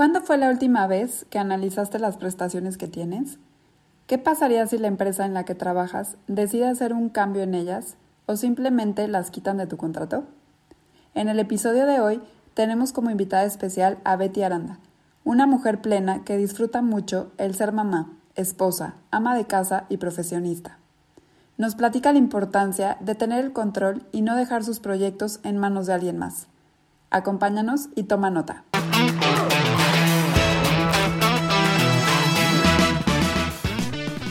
¿Cuándo fue la última vez que analizaste las prestaciones que tienes? ¿Qué pasaría si la empresa en la que trabajas decide hacer un cambio en ellas o simplemente las quitan de tu contrato? En el episodio de hoy tenemos como invitada especial a Betty Aranda, una mujer plena que disfruta mucho el ser mamá, esposa, ama de casa y profesionista. Nos platica la importancia de tener el control y no dejar sus proyectos en manos de alguien más. Acompáñanos y toma nota.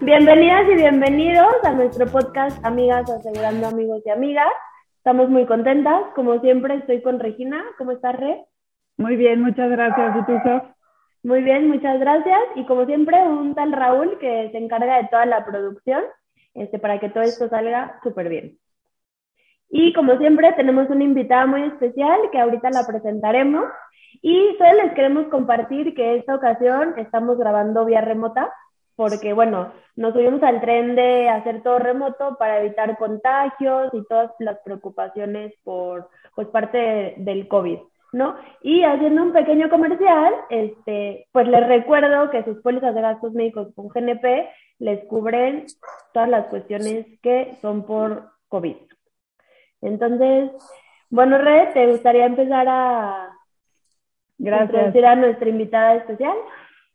Bienvenidas y bienvenidos a nuestro podcast Amigas Asegurando Amigos y Amigas. Estamos muy contentas. Como siempre, estoy con Regina. ¿Cómo estás, Re? Muy bien, muchas gracias. ¿Y tú, Sof? Muy bien, muchas gracias. Y como siempre, un tal Raúl que se encarga de toda la producción este, para que todo esto salga súper bien. Y como siempre, tenemos una invitada muy especial que ahorita la presentaremos. Y solo les queremos compartir que esta ocasión estamos grabando vía remota porque, bueno, nos subimos al tren de hacer todo remoto para evitar contagios y todas las preocupaciones por, pues, parte de- del COVID, ¿no? Y haciendo un pequeño comercial, este, pues les recuerdo que sus pólizas de gastos médicos con GNP les cubren todas las cuestiones que son por COVID. Entonces, bueno, Red, ¿te gustaría empezar a Gracias. introducir a nuestra invitada especial?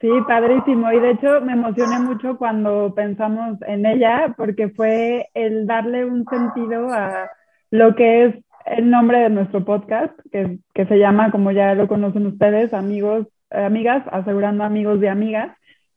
Sí, padrísimo. Y de hecho me emocioné mucho cuando pensamos en ella porque fue el darle un sentido a lo que es el nombre de nuestro podcast, que, que se llama, como ya lo conocen ustedes, amigos, eh, amigas, asegurando amigos y amigas.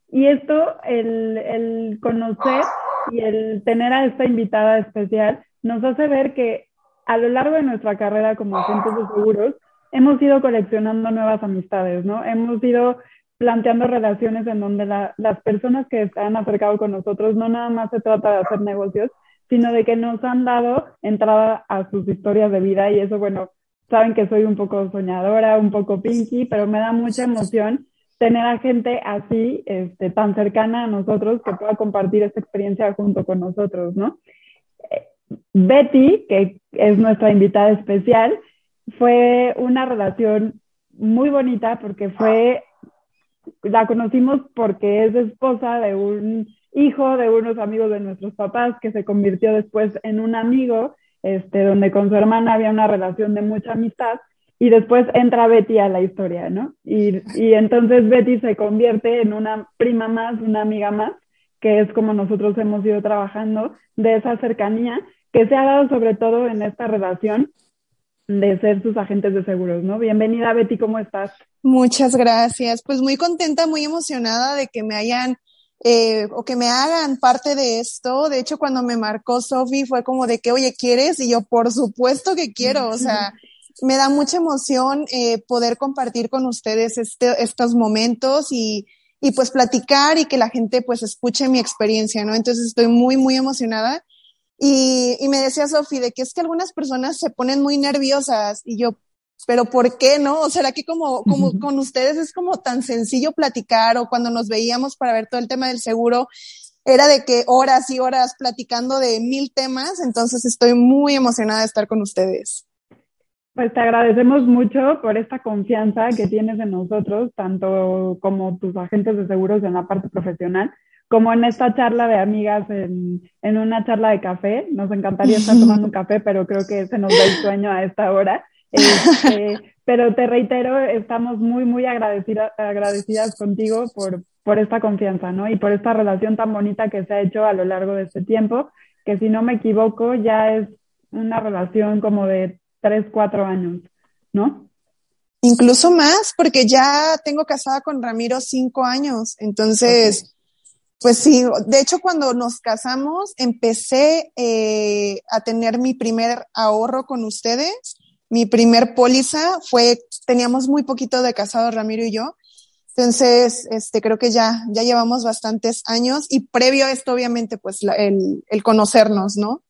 Y esto, el, el conocer y el tener a esta invitada especial, nos hace ver que a lo largo de nuestra carrera como agentes de seguros, hemos ido coleccionando nuevas amistades, ¿no? Hemos ido planteando relaciones en donde la- las personas que se han acercado con nosotros no nada más se trata de hacer negocios, sino de que nos han dado entrada a sus historias de vida y eso, bueno, saben que soy un poco soñadora, un poco pinky, pero me da mucha emoción tener a gente así, este, tan cercana a nosotros que pueda compartir esta experiencia junto con nosotros, ¿no? Eh, Betty, que es nuestra invitada especial, fue una relación muy bonita porque fue la conocimos porque es esposa de un hijo de unos amigos de nuestros papás que se convirtió después en un amigo, este, donde con su hermana había una relación de mucha amistad y después entra Betty a la historia, ¿no? Y, y entonces Betty se convierte en una prima más, una amiga más, que es como nosotros hemos ido trabajando de esa cercanía que se ha dado sobre todo en esta relación de ser sus agentes de seguros, ¿no? Bienvenida Betty, ¿cómo estás? Muchas gracias. Pues muy contenta, muy emocionada de que me hayan eh, o que me hagan parte de esto. De hecho, cuando me marcó Sofi fue como de que, oye, ¿quieres? Y yo, por supuesto que quiero. O sea, me da mucha emoción eh, poder compartir con ustedes este, estos momentos y, y pues platicar y que la gente pues escuche mi experiencia, ¿no? Entonces estoy muy, muy emocionada. Y, y me decía Sofi de que es que algunas personas se ponen muy nerviosas y yo, pero ¿por qué no? ¿O será que como, como con ustedes es como tan sencillo platicar o cuando nos veíamos para ver todo el tema del seguro, era de que horas y horas platicando de mil temas, entonces estoy muy emocionada de estar con ustedes. Pues te agradecemos mucho por esta confianza que tienes en nosotros, tanto como tus agentes de seguros en la parte profesional, como en esta charla de amigas, en, en una charla de café. Nos encantaría estar tomando un café, pero creo que se nos da el sueño a esta hora. Este, pero te reitero, estamos muy, muy agradecida, agradecidas contigo por, por esta confianza, ¿no? Y por esta relación tan bonita que se ha hecho a lo largo de este tiempo, que si no me equivoco ya es una relación como de tres, cuatro años, ¿no? Incluso más, porque ya tengo casada con Ramiro cinco años, entonces... Pues sí, de hecho cuando nos casamos empecé eh, a tener mi primer ahorro con ustedes. Mi primer póliza fue, teníamos muy poquito de casado Ramiro y yo, Entonces, este, creo que ya, ya llevamos bastantes años y previo a esto, obviamente, pues el, el conocernos, ¿no?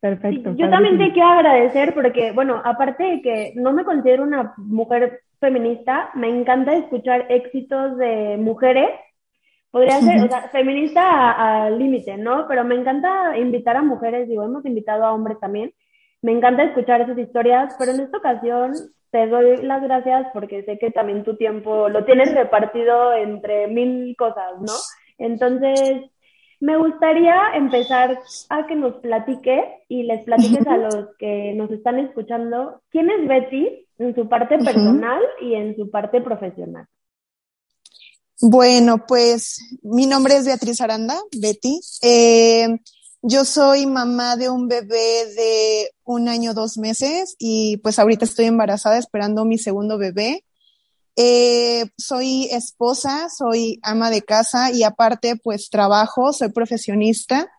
Perfecto. yo también te quiero agradecer porque, bueno, aparte de que no me considero una mujer feminista, me encanta escuchar éxitos de mujeres. Podría ser, o sea, feminista al límite, ¿no? Pero me encanta invitar a mujeres, digo, hemos invitado a hombres también. Me encanta escuchar esas historias, pero en esta ocasión te doy las gracias porque sé que también tu tiempo lo tienes repartido entre mil cosas, ¿no? Entonces, me gustaría empezar a que nos platique y les platiques a los que nos están escuchando quién es Betty en su parte personal y en su parte profesional. Bueno, pues mi nombre es Beatriz Aranda, Betty. Eh, yo soy mamá de un bebé de un año, dos meses y pues ahorita estoy embarazada esperando mi segundo bebé. Eh, soy esposa, soy ama de casa y aparte pues trabajo, soy profesionista.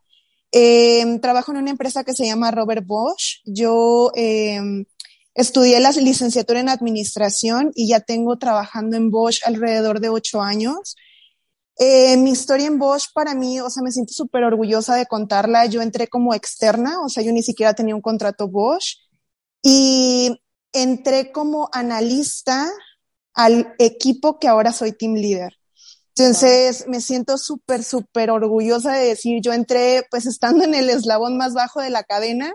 Eh, trabajo en una empresa que se llama Robert Bosch. Yo eh, estudié la licenciatura en administración y ya tengo trabajando en Bosch alrededor de ocho años. Eh, mi historia en Bosch para mí, o sea, me siento súper orgullosa de contarla. Yo entré como externa, o sea, yo ni siquiera tenía un contrato Bosch y entré como analista al equipo que ahora soy team leader. Entonces me siento súper, súper orgullosa de decir, yo entré pues estando en el eslabón más bajo de la cadena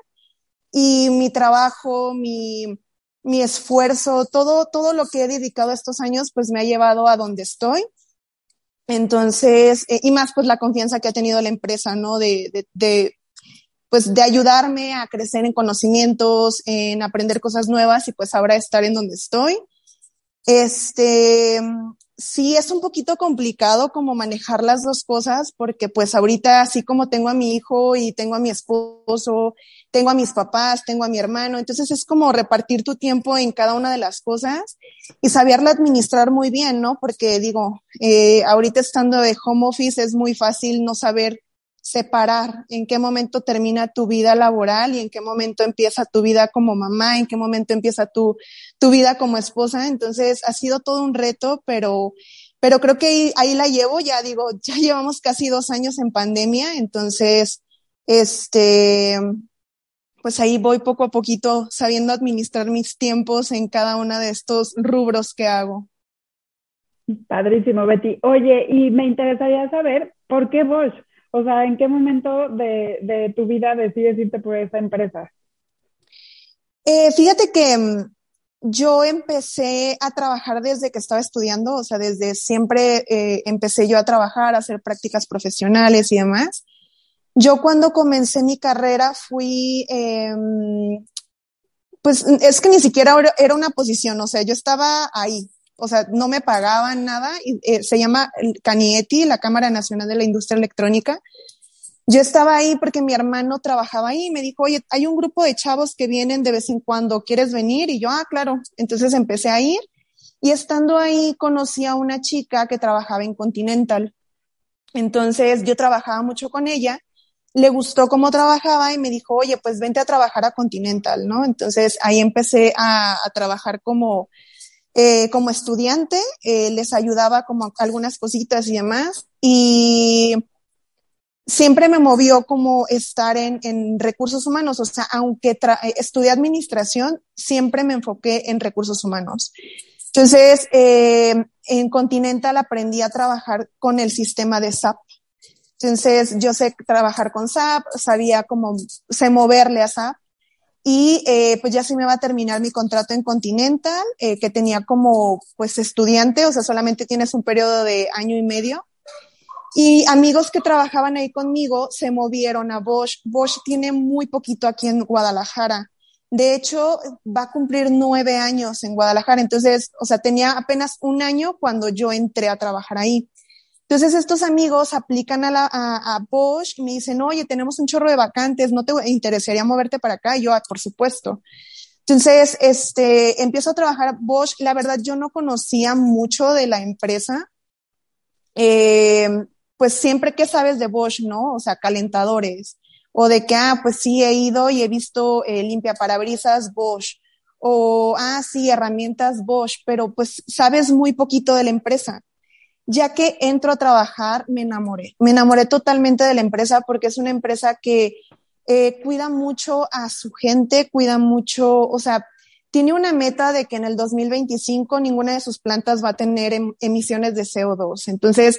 y mi trabajo, mi, mi esfuerzo, todo, todo lo que he dedicado estos años pues me ha llevado a donde estoy. Entonces, eh, y más pues la confianza que ha tenido la empresa, ¿no? De, de, de, pues de ayudarme a crecer en conocimientos, en aprender cosas nuevas y pues ahora estar en donde estoy. Este, sí es un poquito complicado como manejar las dos cosas porque pues ahorita así como tengo a mi hijo y tengo a mi esposo, tengo a mis papás, tengo a mi hermano, entonces es como repartir tu tiempo en cada una de las cosas y saberla administrar muy bien, ¿no? Porque digo, eh, ahorita estando de home office es muy fácil no saber separar en qué momento termina tu vida laboral y en qué momento empieza tu vida como mamá, en qué momento empieza tu, tu vida como esposa. Entonces ha sido todo un reto, pero, pero creo que ahí, la llevo, ya digo, ya llevamos casi dos años en pandemia, entonces, este, pues ahí voy poco a poquito sabiendo administrar mis tiempos en cada uno de estos rubros que hago. Padrísimo, Betty. Oye, y me interesaría saber por qué Bosch. O sea, ¿en qué momento de, de tu vida decides irte por esa empresa? Eh, fíjate que mm, yo empecé a trabajar desde que estaba estudiando, o sea, desde siempre eh, empecé yo a trabajar, a hacer prácticas profesionales y demás. Yo cuando comencé mi carrera fui, eh, pues es que ni siquiera era una posición, o sea, yo estaba ahí, o sea, no me pagaban nada, eh, se llama CANIETI, la Cámara Nacional de la Industria Electrónica. Yo estaba ahí porque mi hermano trabajaba ahí y me dijo, oye, hay un grupo de chavos que vienen de vez en cuando, ¿quieres venir? Y yo, ah, claro. Entonces empecé a ir y estando ahí conocí a una chica que trabajaba en Continental. Entonces yo trabajaba mucho con ella, le gustó cómo trabajaba y me dijo, oye, pues vente a trabajar a Continental, ¿no? Entonces ahí empecé a trabajar como eh, como estudiante, eh, les ayudaba como algunas cositas y demás. Y siempre me movió como estar en, en recursos humanos. O sea, aunque eh, estudié administración, siempre me enfoqué en recursos humanos. Entonces, eh, en Continental aprendí a trabajar con el sistema de SAP. Entonces, yo sé trabajar con SAP, sabía cómo, sé moverle a SAP y eh, pues ya se me va a terminar mi contrato en Continental, eh, que tenía como pues estudiante, o sea, solamente tienes un periodo de año y medio. Y amigos que trabajaban ahí conmigo se movieron a Bosch. Bosch tiene muy poquito aquí en Guadalajara. De hecho, va a cumplir nueve años en Guadalajara. Entonces, o sea, tenía apenas un año cuando yo entré a trabajar ahí. Entonces estos amigos aplican a, la, a, Bosch y me dicen, oye, tenemos un chorro de vacantes, ¿no te interesaría moverte para acá? Y yo, ah, por supuesto. Entonces, este, empiezo a trabajar Bosch. La verdad, yo no conocía mucho de la empresa. Eh, pues siempre que sabes de Bosch, ¿no? O sea, calentadores. O de que, ah, pues sí, he ido y he visto eh, limpia parabrisas Bosch o, ah, sí, herramientas Bosch, pero pues sabes muy poquito de la empresa. Ya que entro a trabajar, me enamoré. Me enamoré totalmente de la empresa porque es una empresa que eh, cuida mucho a su gente, cuida mucho, o sea, tiene una meta de que en el 2025 ninguna de sus plantas va a tener em, emisiones de CO2. Entonces,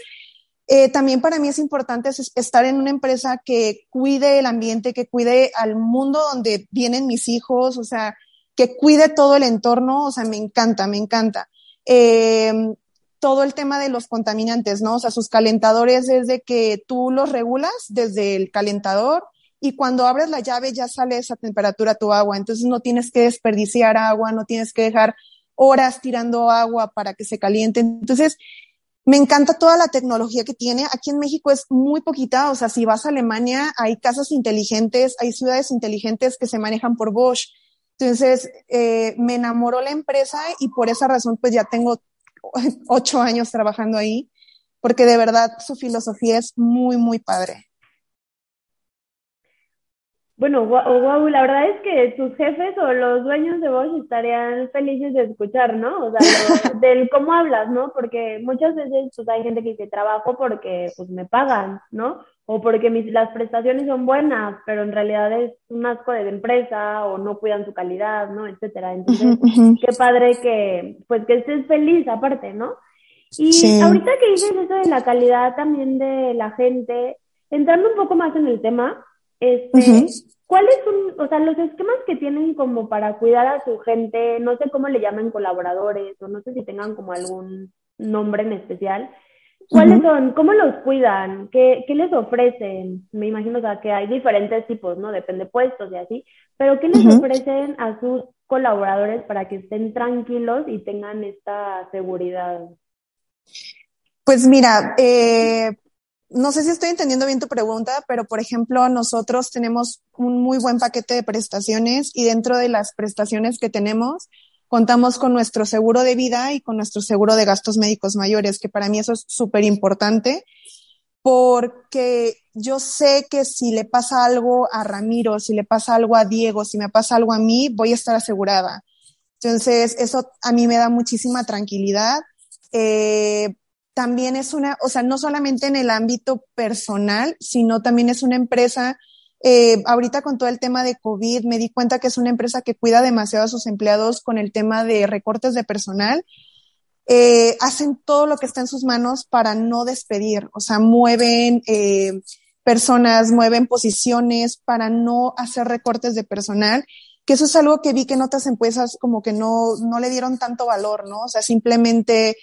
eh, también para mí es importante estar en una empresa que cuide el ambiente, que cuide al mundo donde vienen mis hijos, o sea, que cuide todo el entorno, o sea, me encanta, me encanta. Em, todo el tema de los contaminantes, ¿no? O sea, sus calentadores es de que tú los regulas desde el calentador y cuando abres la llave ya sale esa temperatura tu agua, entonces no tienes que desperdiciar agua, no tienes que dejar horas tirando agua para que se caliente. Entonces, me encanta toda la tecnología que tiene. Aquí en México es muy poquita, o sea, si vas a Alemania hay casas inteligentes, hay ciudades inteligentes que se manejan por Bosch. Entonces, eh, me enamoró la empresa y por esa razón, pues ya tengo ocho años trabajando ahí, porque de verdad su filosofía es muy, muy padre. Bueno, wow, la verdad es que tus jefes o los dueños de Bosch estarían felices de escuchar, ¿no? O sea, del cómo hablas, ¿no? Porque muchas veces pues hay gente que dice trabajo porque pues me pagan, ¿no? O porque mis, las prestaciones son buenas, pero en realidad es un asco de empresa o no cuidan su calidad, ¿no? Etcétera. Entonces, qué padre que, pues que estés feliz aparte, ¿no? Y ahorita que dices eso de la calidad también de la gente, entrando un poco más en el tema, este, ¿Cuáles son, o sea, los esquemas que tienen como para cuidar a su gente? No sé cómo le llaman colaboradores o no sé si tengan como algún nombre en especial. ¿Cuáles son? ¿Cómo los cuidan? ¿Qué, ¿Qué, les ofrecen? Me imagino o sea, que hay diferentes tipos, ¿no? Depende puestos y así. Pero ¿qué les ofrecen a sus colaboradores para que estén tranquilos y tengan esta seguridad? Pues mira, eh, no sé si estoy entendiendo bien tu pregunta, pero por ejemplo, nosotros tenemos un muy buen paquete de prestaciones y dentro de las prestaciones que tenemos, contamos con nuestro seguro de vida y con nuestro seguro de gastos médicos mayores, que para mí eso es súper importante porque yo sé que si le pasa algo a Ramiro, si le pasa algo a Diego, si me pasa algo a mí, voy a estar asegurada. Entonces, eso a mí me da muchísima tranquilidad. Eh, también es una, o sea, no solamente en el ámbito personal, sino también es una empresa, eh, ahorita con todo el tema de COVID, me di cuenta que es una empresa que cuida demasiado a sus empleados con el tema de recortes de personal. Eh, hacen todo lo que está en sus manos para no despedir, o sea, mueven eh, personas, mueven posiciones para no hacer recortes de personal, que eso es algo que vi que en otras empresas como que no, no le dieron tanto valor, ¿no? O sea, simplemente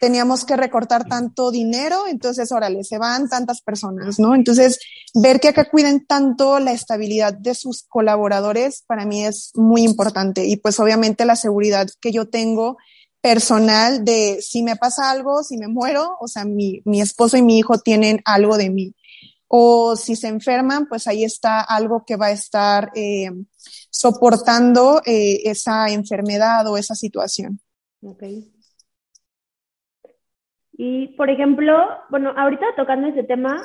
teníamos que recortar tanto dinero, entonces, órale, se van tantas personas, ¿no? Entonces, ver que acá cuiden tanto la estabilidad de sus colaboradores, para mí es muy importante. Y pues obviamente la seguridad que yo tengo personal de si me pasa algo, si me muero, o sea, mi, mi esposo y mi hijo tienen algo de mí. O si se enferman, pues ahí está algo que va a estar eh, soportando eh, esa enfermedad o esa situación. Okay. Y, por ejemplo, bueno, ahorita tocando ese tema,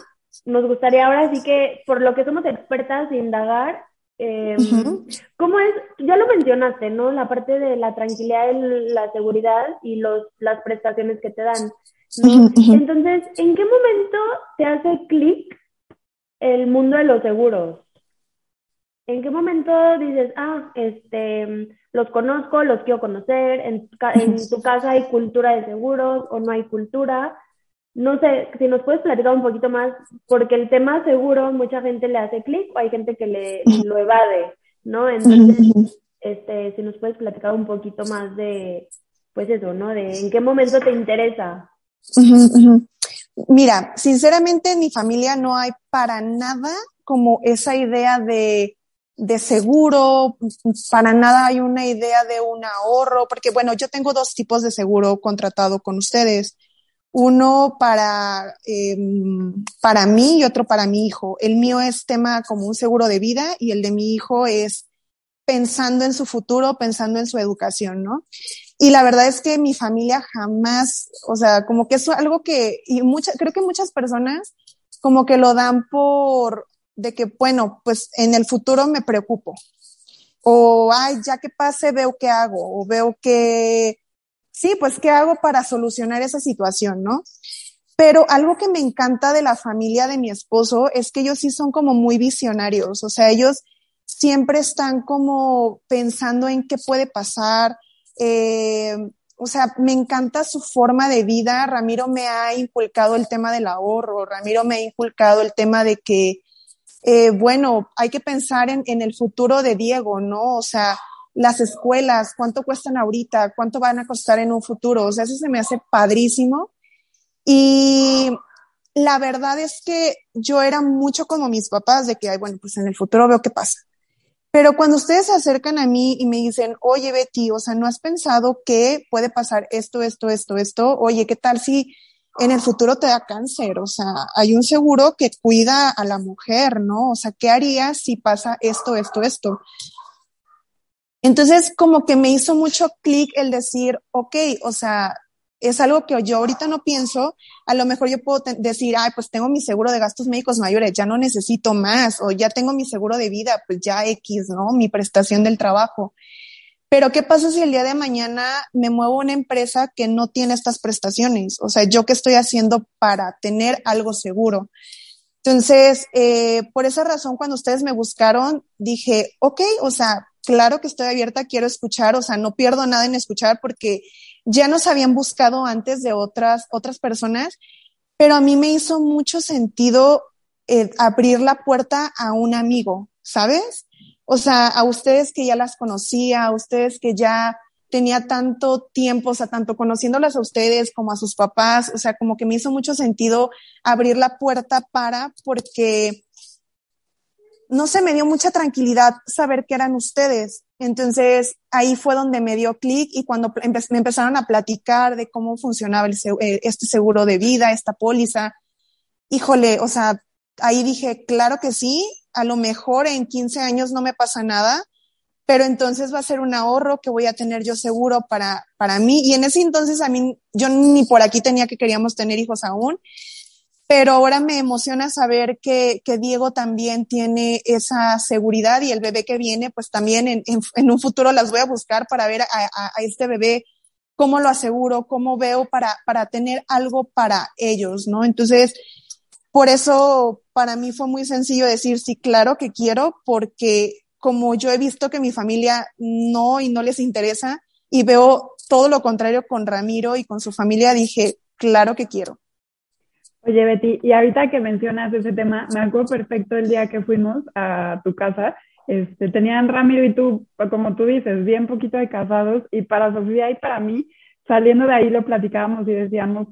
nos gustaría ahora sí que, por lo que somos expertas, indagar, eh, ¿cómo es? Ya lo mencionaste, ¿no? La parte de la tranquilidad, la seguridad y los, las prestaciones que te dan. Entonces, ¿en qué momento te hace clic el mundo de los seguros? ¿En qué momento dices, ah, este, los conozco, los quiero conocer, en, en tu casa hay cultura de seguros o no hay cultura? No sé, si nos puedes platicar un poquito más, porque el tema seguro mucha gente le hace clic o hay gente que le lo evade, ¿no? Entonces, este, si nos puedes platicar un poquito más de, pues eso, ¿no? De en qué momento te interesa. Mira, sinceramente en mi familia no hay para nada como esa idea de de seguro, para nada hay una idea de un ahorro, porque bueno, yo tengo dos tipos de seguro contratado con ustedes. Uno para, em, para mí y otro para mi hijo. El mío es tema como un seguro de vida y el de mi hijo es pensando en su futuro, pensando en su educación, ¿no? Y la verdad es que mi familia jamás, o sea, como que es algo que, y mucha, creo que muchas personas como que lo dan por, de que, bueno, pues en el futuro me preocupo. o, ay, ya que pase, veo qué hago, o veo que, sí, pues qué hago para solucionar esa situación, ¿no? Pero algo que me encanta de la familia de mi esposo es que ellos sí son como muy visionarios, o sea, ellos siempre están como pensando en qué puede pasar. Eh, o sea, me encanta su forma de vida. Ramiro me ha inculcado el tema del ahorro, Ramiro me ha inculcado el tema de que, eh, bueno, hay que pensar en, el futuro de Diego, ¿no? O sea, las escuelas, cuánto cuestan ahorita, cuánto van a costar en un futuro. O sea, eso se me hace padrísimo. Y la verdad es que yo era mucho como mis papás, de que, ay, bueno, pues en el futuro veo qué pasa. Pero cuando ustedes se acercan a mí y me dicen, oye, Betty, o sea, ¿no has pensado que puede pasar esto, esto, esto, esto? Oye, ¿qué tal si en el futuro te da cáncer? O sea, hay un seguro que cuida a la mujer, ¿no? O sea, ¿qué harías si pasa esto, esto, esto? Entonces, como que me hizo mucho clic el decir, ok, o sea, es algo que yo ahorita no pienso, a lo mejor yo puedo decir, ay, pues tengo mi seguro de gastos médicos mayores, ya no necesito más, o ya tengo mi seguro de vida, pues ya X, ¿no? Mi prestación del trabajo. Pero ¿qué pasa si el día de mañana me muevo a una empresa que no tiene estas prestaciones? O sea, ¿yo qué estoy haciendo para tener algo seguro? Entonces, eh, por esa razón, cuando ustedes me buscaron, dije, ok, o sea, claro que estoy abierta, quiero escuchar, o sea, no pierdo nada en escuchar porque ya nos habían buscado antes de otras, otras personas, pero a mí me hizo mucho sentido eh, abrir la puerta a un amigo, ¿sabes? O sea, a ustedes que ya las conocía, a ustedes que ya tenía tanto tiempo, o sea, tanto conociéndolas a ustedes como a sus papás, o sea, como que me hizo mucho sentido abrir la puerta para, porque no se me dio mucha tranquilidad saber que eran ustedes. Entonces ahí fue donde me dio clic y cuando me empezaron a platicar de cómo funcionaba eh, este seguro de vida, esta póliza, híjole, o sea, ahí dije, claro que sí, a lo mejor en 15 años no me pasa nada, pero entonces va a ser un ahorro que voy a tener yo seguro para, para mí. Y en ese entonces a mí, yo ni por aquí tenía que queríamos tener hijos aún pero ahora me emociona saber que, que, Diego también tiene esa seguridad y el bebé que viene, pues también en, en, un futuro las voy a buscar para ver a, a, este bebé cómo lo aseguro, cómo veo para, para tener algo para ellos, ¿no? Entonces, por eso para mí fue muy sencillo decir, sí, claro que quiero, porque como yo he visto que mi familia no y no les interesa y veo todo lo contrario con Ramiro y con su familia, dije, claro que quiero. Oye, Betty, y ahorita que mencionas ese tema, me acuerdo perfecto el día que fuimos a tu casa. Este, tenían Ramiro y tú, como tú dices, bien poquito de casados, y para Sofía y para mí, saliendo de ahí lo platicábamos y decíamos,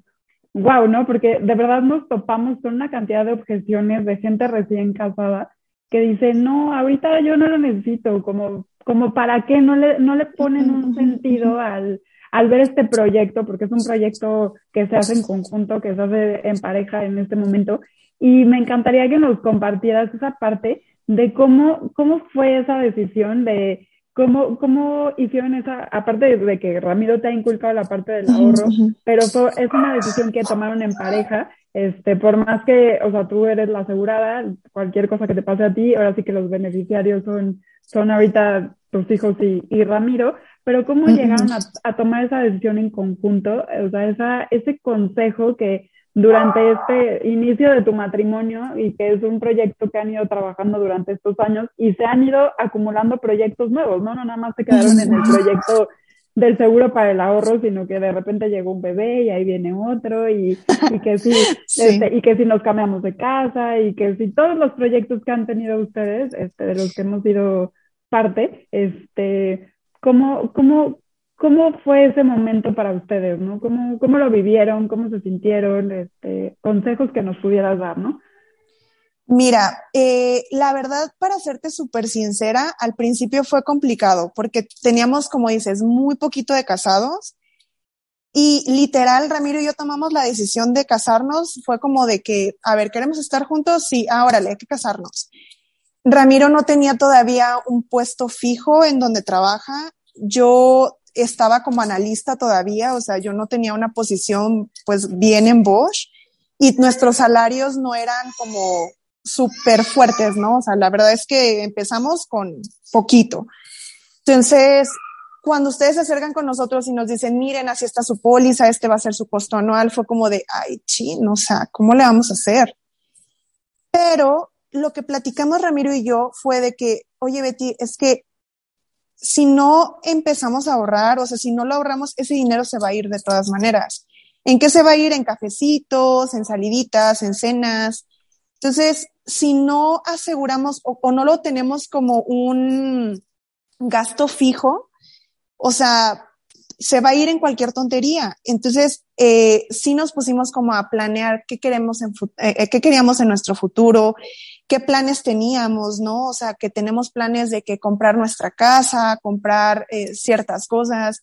wow, ¿no? Porque de verdad nos topamos con una cantidad de objeciones de gente recién casada que dice, no, ahorita yo no lo necesito, como, como para qué, no le, no le ponen un sentido al, al ver este proyecto, porque es un proyecto que se hace en conjunto, que se hace en pareja en este momento, y me encantaría que nos compartieras esa parte de cómo, cómo fue esa decisión de cómo, cómo hicieron esa, aparte de que Ramiro te ha inculcado la parte del ahorro, pero es una decisión que tomaron en pareja, este, por más que, o sea, tú eres la asegurada, cualquier cosa que te pase a ti, ahora sí que los beneficiarios son, son ahorita tus hijos y, y Ramiro, pero ¿cómo llegaron a, tomar esa decisión en conjunto? O sea, esa, ese consejo que durante este inicio de tu matrimonio y que es un proyecto que han ido trabajando durante estos años y se han ido acumulando proyectos nuevos, ¿no? No nada más se quedaron en el proyecto del seguro para el ahorro, sino que de repente llegó un bebé y ahí viene otro y, y que si, Este, y que si nos cambiamos de casa y que si todos los proyectos que han tenido ustedes, este, de los que hemos sido parte, este, ¿Cómo, cómo, cómo fue ese momento para ustedes, no? ¿Cómo, cómo lo vivieron? ¿Cómo se sintieron? Este, consejos que nos pudieras dar, ¿no? Mira, eh, la verdad, para serte súper sincera, al principio fue complicado porque teníamos, como dices, muy poquito de casados y literal, Ramiro y yo tomamos la decisión de casarnos. Fue como de que, a ver, ¿queremos estar juntos? Sí, ahora hay que casarnos. Ramiro no tenía todavía un puesto fijo en donde trabaja. Yo estaba como analista todavía, o sea, yo no tenía una posición pues bien en Bosch y nuestros salarios no eran como súper fuertes, ¿no? O sea, la verdad es que empezamos con poquito. Entonces, cuando ustedes se acercan con nosotros y nos dicen, miren, así está su póliza, este va a ser su costo anual, fue como de, ay, chin, o sea, ¿cómo le vamos a hacer? Pero lo que platicamos Ramiro y yo fue de que, oye, Betty, es que si no empezamos a ahorrar, o sea, si no lo ahorramos, ese dinero se va a ir de todas maneras. ¿En qué se va a ir? En cafecitos, en saliditas, en cenas. Entonces, si no aseguramos o, no lo tenemos como un gasto fijo, o sea, se va a ir en cualquier tontería. Entonces, eh, sí nos pusimos como a planear qué queremos eh, eh, qué queríamos en nuestro futuro, qué planes teníamos, ¿no? O sea, que tenemos planes de que comprar nuestra casa, comprar eh, ciertas cosas.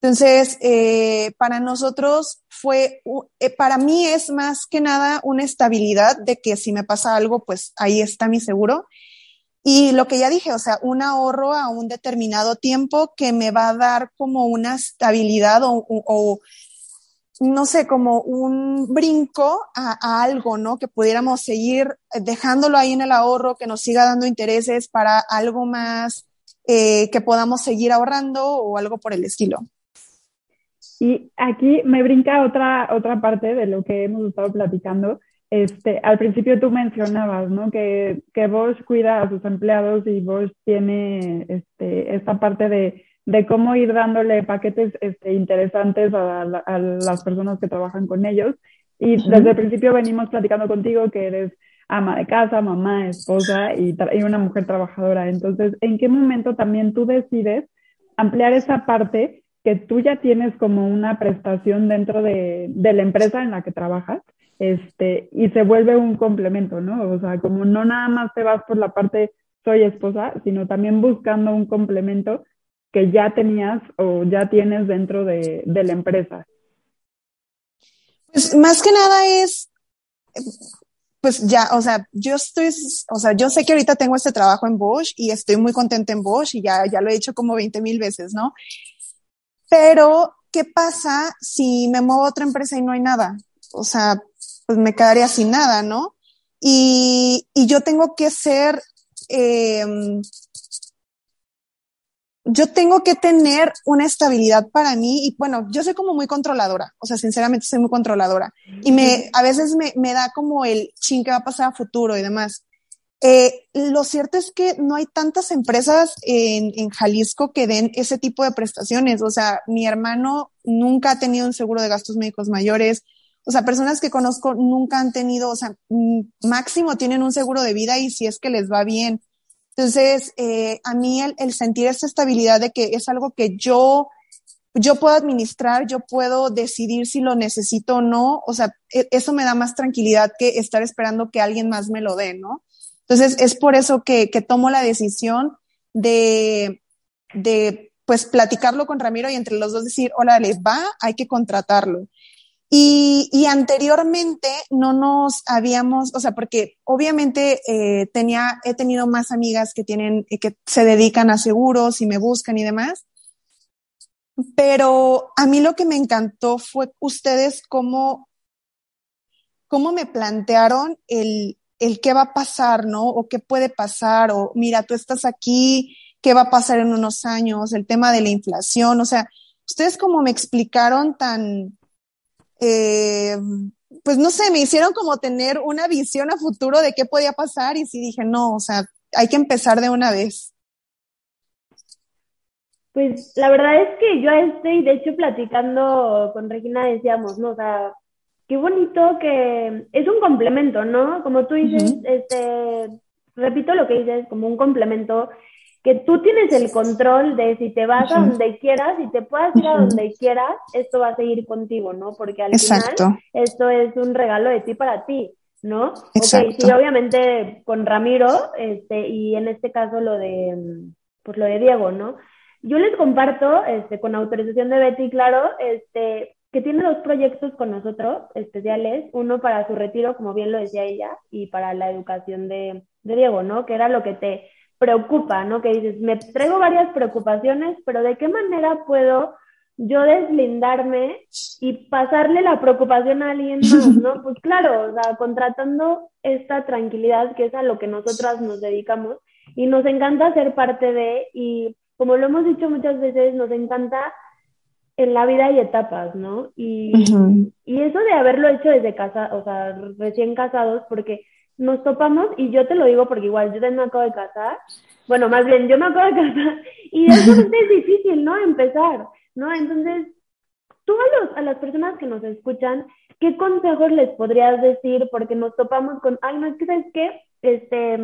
Entonces, eh, para nosotros fue, eh, para mí es más que nada una estabilidad de que si me pasa algo, pues ahí está mi seguro. Y lo que ya dije, o sea, un ahorro a un determinado tiempo que me va a dar como una estabilidad o, o no sé, como un brinco a, algo, ¿no? Que pudiéramos seguir dejándolo ahí en el ahorro, que nos siga dando intereses para algo más eh, que podamos seguir ahorrando o algo por el estilo. Y aquí me brinca otra, otra parte de lo que hemos estado platicando. Este, al principio tú mencionabas, ¿no? Que, que Bosch cuida a sus empleados y Bosch tiene este, esta parte de de cómo ir dándole paquetes este, interesantes a, las personas que trabajan con ellos. Y desde el principio venimos platicando contigo que eres ama de casa, mamá, esposa y, una mujer trabajadora. Entonces, ¿en qué momento también tú decides ampliar esa parte que tú ya tienes como una prestación dentro de, de la empresa en la que trabajas? Este, y se vuelve un complemento, ¿no? O sea, como no nada más te vas por la parte soy esposa, sino también buscando un complemento que ya tenías o ya tienes dentro de, la empresa? Pues más que nada es, pues ya, o sea, yo estoy, o sea, yo sé que ahorita tengo este trabajo en Bosch y estoy muy contenta en Bosch y ya, ya lo he hecho como 20 mil veces, ¿no? Pero, ¿qué pasa si me muevo a otra empresa y no hay nada? O sea, pues me quedaría sin nada, ¿no? Y, y yo tengo que ser, eh, yo tengo que tener una estabilidad para mí y bueno, yo soy como muy controladora, o sea, sinceramente soy muy controladora y me, a veces me, me da como el ching que va a pasar a futuro y demás. Eh, lo cierto es que no hay tantas empresas en, en Jalisco que den ese tipo de prestaciones, o sea, mi hermano nunca ha tenido un seguro de gastos médicos mayores, o sea, personas que conozco nunca han tenido, o sea, máximo tienen un seguro de vida y si es que les va bien entonces, eh, a mí el, sentir esa estabilidad de que es algo que yo, yo puedo administrar, yo puedo decidir si lo necesito o no, o sea, e, eso me da más tranquilidad que estar esperando que alguien más me lo dé, ¿no? Entonces, es por eso que, que tomo la decisión de, de, pues, platicarlo con Ramiro y entre los dos decir, órale, va, hay que contratarlo. Y, anteriormente no nos habíamos, o sea, porque obviamente eh, tenía, he tenido más amigas que tienen, eh, que se dedican a seguros y me buscan y demás. Pero a mí lo que me encantó fue ustedes cómo, cómo me plantearon el, el qué va a pasar, ¿no? O qué puede pasar, o mira, tú estás aquí, qué va a pasar en unos años, el tema de la inflación, o sea, ustedes como me explicaron tan, eh, pues no sé, me hicieron como tener una visión a futuro de qué podía pasar y sí dije, no, o sea, hay que empezar de una vez. Pues la verdad es que yo estoy, de hecho, platicando con Regina decíamos, ¿no? O sea, qué bonito que es un complemento, ¿no? Como tú dices, este, repito lo que dices, como un complemento que tú tienes el control de si te vas a donde quieras, y te puedas ir a donde quieras, esto va a seguir contigo, ¿no? Porque al final esto es un regalo de ti para ti, ¿no? Exacto. Ok, sí, obviamente con Ramiro, este, y en este caso lo de, pues lo de Diego, ¿no? Yo les comparto, este, con autorización de Betty, claro, este, que tiene dos proyectos con nosotros especiales, uno para su retiro, como bien lo decía ella, y para la educación de, de Diego, ¿no? Que era lo que te preocupa, ¿no? Que dices, me traigo varias preocupaciones, pero ¿de qué manera puedo yo deslindarme y pasarle la preocupación a alguien más, ¿no? Pues claro, o sea, contratando esta tranquilidad que es a lo que nosotras nos dedicamos y nos encanta ser parte de y como lo hemos dicho muchas veces, nos encanta en la vida hay etapas, ¿no? Y, y eso de haberlo hecho desde casa, o sea, recién casados, porque nos topamos, y yo te lo digo porque igual yo también me acabo de casar, bueno, más bien yo me acabo de casar, y eso es difícil, ¿no? Empezar, ¿no? Entonces, tú a, los, a las personas que nos escuchan, ¿qué consejos les podrías decir? Porque nos topamos con, ay, no, es que, ¿sabes qué? Este,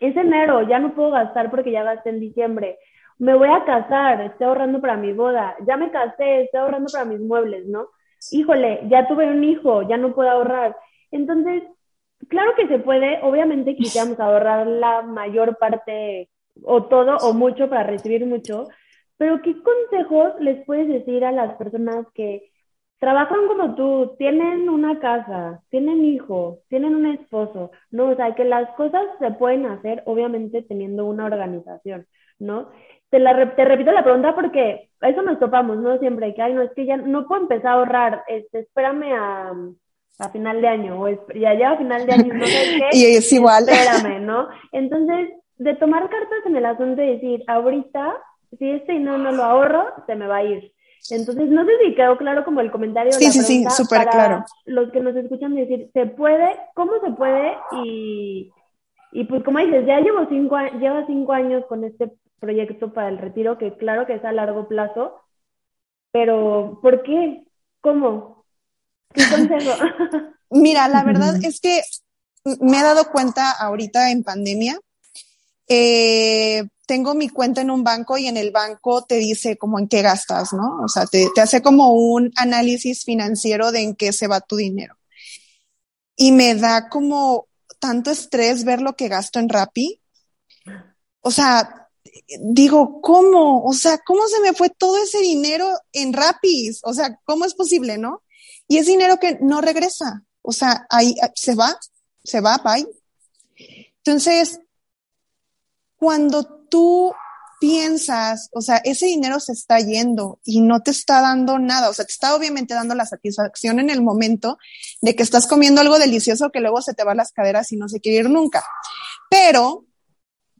es enero, ya no puedo gastar porque ya gasté en diciembre me voy a casar, estoy ahorrando para mi boda, ya me casé, estoy ahorrando para mis muebles, ¿no? Híjole, ya tuve un hijo, ya no puedo ahorrar. Entonces, claro que se puede, obviamente quisiéramos ahorrar la mayor parte o todo o mucho para recibir mucho, pero ¿qué consejos les puedes decir a las personas que trabajan como tú, tienen una casa, tienen hijo, tienen un esposo, ¿no? O sea, que las cosas se pueden hacer obviamente teniendo una organización, ¿no? te, la, te repito la pregunta porque a eso nos topamos, ¿no? Siempre que, ay, no, es que ya no puedo empezar a ahorrar, este, espérame a, a final de año, o ya ya a final de año, no sé qué. y es igual. Espérame, ¿no? Entonces, de tomar cartas en el asunto y decir, ahorita, si este no, no lo ahorro, se me va a ir. Entonces, no sé si quedó claro como el comentario. Sí, sí, sí, súper claro. Los que nos escuchan decir, ¿se puede? ¿Cómo se puede? Y, y pues como dices, ya llevo cinco, lleva cinco años con este proyecto para el retiro, que claro que es a largo plazo, pero ¿por qué? ¿Cómo? ¿Qué consejo? Mira, la verdad es que me he dado cuenta ahorita en pandemia. Eh, tengo mi cuenta en un banco y en el banco te dice como en qué gastas, ¿no? O sea, te, te hace como un análisis financiero de en qué se va tu dinero. Y me da como tanto estrés ver lo que gasto en Rappi. O sea, digo, ¿cómo? O sea, ¿cómo se me fue todo ese dinero en Rapis? O sea, ¿cómo es posible, no? Y es dinero que no regresa. O sea, ahí se va, se va, bye. Entonces, cuando tú piensas, o sea, ese dinero se está yendo y no te está dando nada, o sea, te está obviamente dando la satisfacción en el momento de que estás comiendo algo delicioso que luego se te va las caderas y no se quiere ir nunca. Pero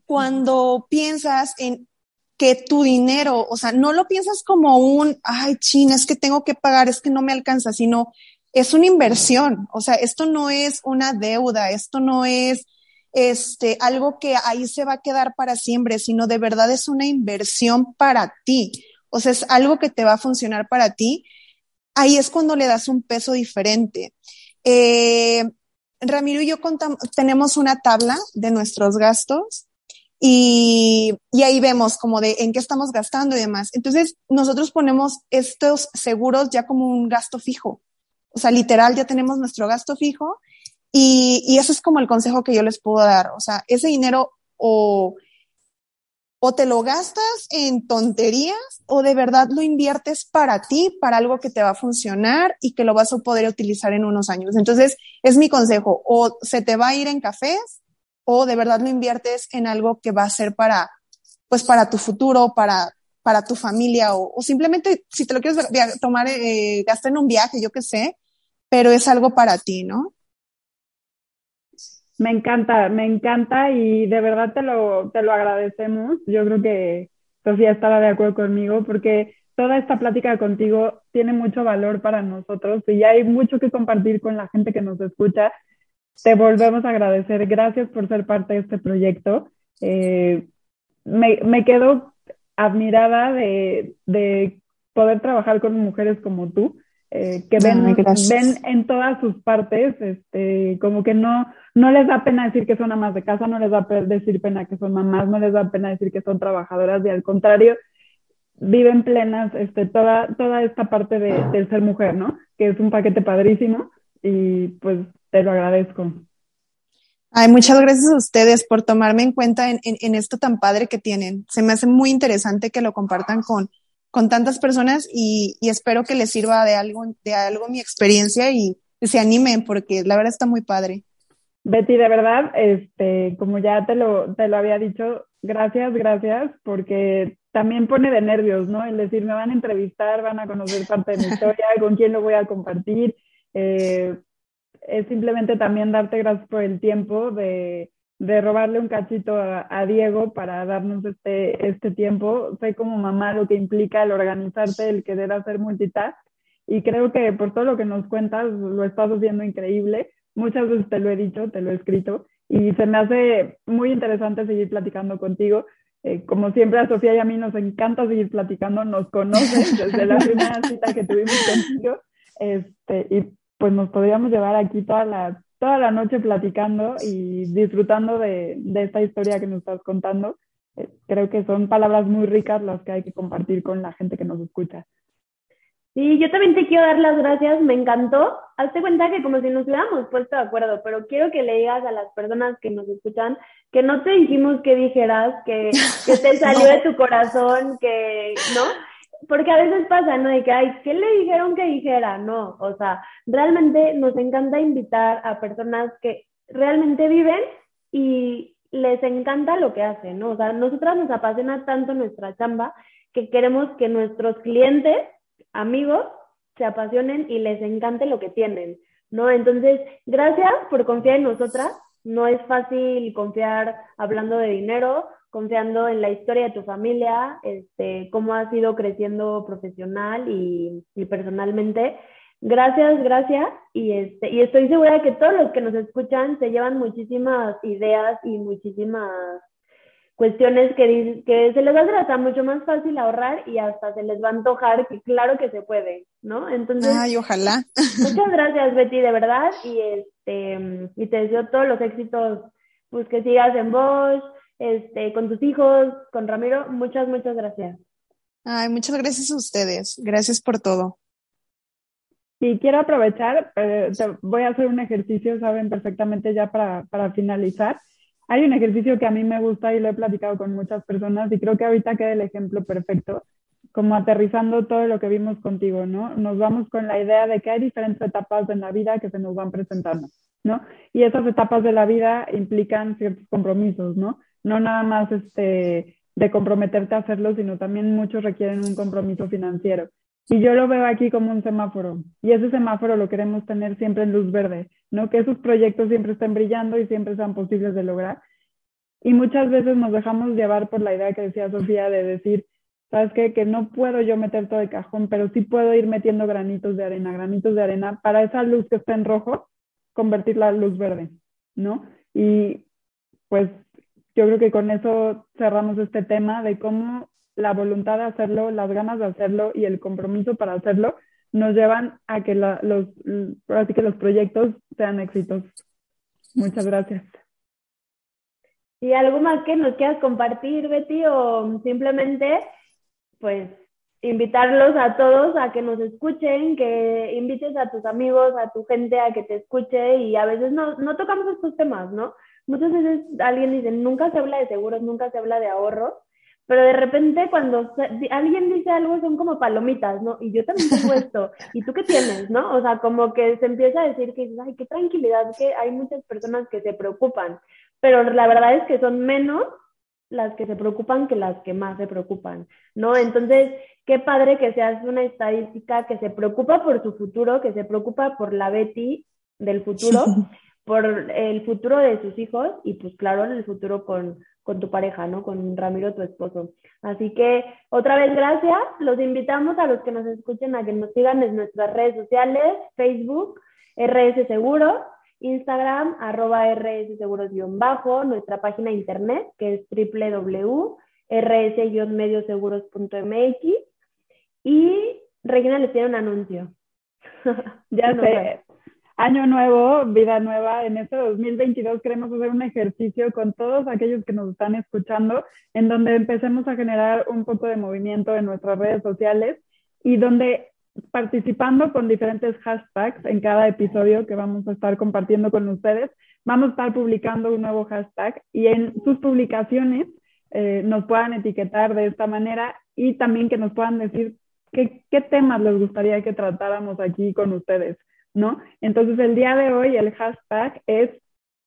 cuando piensas en que tu dinero, o sea, no lo piensas como un, ay, china, es que tengo que pagar, es que no me alcanza, sino es una inversión. O sea, esto no es una deuda, esto no es este, algo que ahí se va a quedar para siempre, sino de verdad es una inversión para ti. O sea, es algo que te va a funcionar para ti. Ahí es cuando le das un peso diferente. Eh, Ramiro y yo tenemos una tabla de nuestros gastos y, y, ahí vemos como de en qué estamos gastando y demás. Entonces, nosotros ponemos estos seguros ya como un gasto fijo. O sea, literal, ya tenemos nuestro gasto fijo y, y ese es como el consejo que yo les puedo dar. O sea, ese dinero o, o te lo gastas en tonterías o de verdad lo inviertes para ti, para algo que te va a funcionar y que lo vas a poder utilizar en unos años. Entonces, es mi consejo. O se te va a ir en cafés o de verdad lo inviertes en algo que va a ser para, pues para tu futuro, para, para tu familia o, simplemente si te lo quieres tomar, eh, gasta en un viaje, yo qué sé, pero es algo para ti, ¿no? Me encanta, me encanta y de verdad te lo, te lo agradecemos. Yo creo que Sofía estará de acuerdo conmigo porque toda esta plática contigo tiene mucho valor para nosotros y hay mucho que compartir con la gente que nos escucha te volvemos a agradecer. Gracias por ser parte de este proyecto. Eh, me, me, quedo admirada de, de, poder trabajar con mujeres como tú, eh, que ven, ven en todas sus partes, este, como que no, no les da pena decir que son amas de casa, no les da decir pena que son mamás, no les da pena decir que son trabajadoras y al contrario, viven plenas este, toda, toda esta parte de, del ser mujer, ¿no? Que es un paquete padrísimo y pues te lo agradezco. Ay, muchas gracias a ustedes por tomarme en cuenta en, esto tan padre que tienen. Se me hace muy interesante que lo compartan con, con tantas personas y, espero que les sirva de algo, de algo mi experiencia y se animen porque la verdad está muy padre. Betty, de verdad, este, como ya te lo, te lo había dicho, gracias, gracias, porque también pone de nervios, ¿no? El decir, me van a entrevistar, van a conocer parte de mi historia, con quién lo voy a compartir. Eh, es simplemente también darte gracias por el tiempo de, de robarle un cachito a, Diego para darnos este, este tiempo. Sé como mamá lo que implica el organizarte, el querer hacer multitask y creo que por todo lo que nos cuentas lo estás haciendo increíble. Muchas veces te lo he dicho, te lo he escrito y se me hace muy interesante seguir platicando contigo. Eh, como siempre a Sofía y a mí nos encanta seguir platicando, nos conoces desde la primera cita que tuvimos contigo este, y pues nos podríamos llevar aquí toda la, toda la noche platicando y disfrutando de, de esta historia que nos estás contando. Eh, creo que son palabras muy ricas las que hay que compartir con la gente que nos escucha. Sí, yo también te quiero dar las gracias, me encantó. Hazte cuenta que como si nos hubiéramos puesto de acuerdo, pero quiero que le digas a las personas que nos escuchan que no te dijimos que dijeras, que, que te salió de tu corazón, que, ¿no? Porque a veces pasa, ¿no? De que, ay, ¿qué le dijeron que dijera? No, o sea, realmente nos encanta invitar a personas que realmente viven y les encanta lo que hacen, ¿no? O sea, nosotras nos apasiona tanto nuestra chamba que queremos que nuestros clientes amigos se apasionen y les encante lo que tienen, ¿no? Entonces, gracias por confiar en nosotras. No es fácil confiar hablando de dinero, confiando en la historia de tu familia, este, cómo has ido creciendo profesional y, y personalmente. Gracias, gracias. Y, este, y estoy segura de que todos los que nos escuchan se llevan muchísimas ideas y muchísimas cuestiones que, que se les va a hacer hasta mucho más fácil ahorrar y hasta se les va a antojar, que claro que se puede, ¿no? Entonces, ay, ojalá. Muchas gracias, Betty, de verdad, y este, y te deseo todos los éxitos, pues que sigas en voz, este, con tus hijos, con Ramiro, muchas, muchas gracias. Ay, muchas gracias a ustedes, gracias por todo. Y quiero aprovechar, eh, voy a hacer un ejercicio, saben perfectamente ya para, para finalizar hay un ejercicio que a mí me gusta y lo he platicado con muchas personas y creo que ahorita queda el ejemplo perfecto, como aterrizando todo lo que vimos contigo, ¿no? Nos vamos con la idea de que hay diferentes etapas en la vida que se nos van presentando, ¿no? Y esas etapas de la vida implican ciertos compromisos, ¿no? No nada más este, de comprometerte a hacerlo, sino también muchos requieren un compromiso financiero. Y yo lo veo aquí como un semáforo. Y ese semáforo lo queremos tener siempre en luz verde, ¿no? Que esos proyectos siempre estén brillando y siempre sean posibles de lograr. Y muchas veces nos dejamos llevar por la idea que decía Sofía de decir, ¿sabes qué? Que no puedo yo meter todo de cajón, pero sí puedo ir metiendo granitos de arena, granitos de arena, para esa luz que está en rojo, convertirla en luz verde, ¿no? Y pues yo creo que con eso cerramos este tema de cómo la voluntad de hacerlo, las ganas de hacerlo y el compromiso para hacerlo nos llevan a que los, así que los proyectos sean exitosos. Muchas gracias. ¿Y algo más que nos quieras compartir, Betty? O simplemente, pues, invitarlos a todos a que nos escuchen, que invites a tus amigos, a tu gente a que te escuche y a veces no, no tocamos estos temas, ¿no? Muchas veces alguien dice, nunca se habla de seguros, nunca se habla de ahorros pero de repente cuando alguien dice algo son como palomitas, ¿no? Y yo también tengo esto, ¿y tú qué tienes, no? O sea, como que se empieza a decir que, ay, qué tranquilidad, que hay muchas personas que se preocupan, pero la verdad es que son menos las que se preocupan que las que más se preocupan, ¿no? Entonces, qué padre que seas una estadística que se preocupa por su futuro, que se preocupa por la Betty del futuro, por el futuro de sus hijos y pues claro, en el futuro con, con tu pareja, ¿no? Con Ramiro, tu esposo. Así que otra vez gracias. Los invitamos a los que nos escuchen a que nos sigan en nuestras redes sociales, Facebook, RS Seguros, Instagram, arroba RS Seguros-bajo, nuestra página de internet que es www.rs-medioseguros.mx y Regina les tiene un anuncio. ya sé año nuevo, vida nueva. En este 2022 queremos hacer un ejercicio con todos aquellos que nos están escuchando, en donde empecemos a generar un poco de movimiento en nuestras redes sociales y donde participando con diferentes hashtags en cada episodio que vamos a estar compartiendo con ustedes, vamos a estar publicando un nuevo hashtag y en sus publicaciones eh, nos puedan etiquetar de esta manera y también que nos puedan decir qué, qué temas les gustaría que tratáramos aquí con ustedes. ¿No? Entonces el día de hoy el hashtag es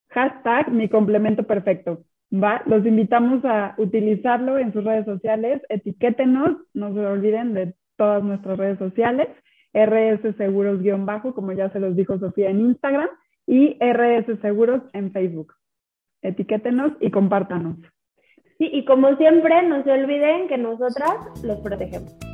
hashtag mi complemento perfecto. ¿va? Los invitamos a utilizarlo en sus redes sociales, etiquétenos, no se olviden de todas nuestras redes sociales, RS Seguros-bajo, como ya se los dijo Sofía en Instagram, y RS Seguros en Facebook. etiquétenos y compártanos. Sí, y como siempre, no se olviden que nosotras los protegemos.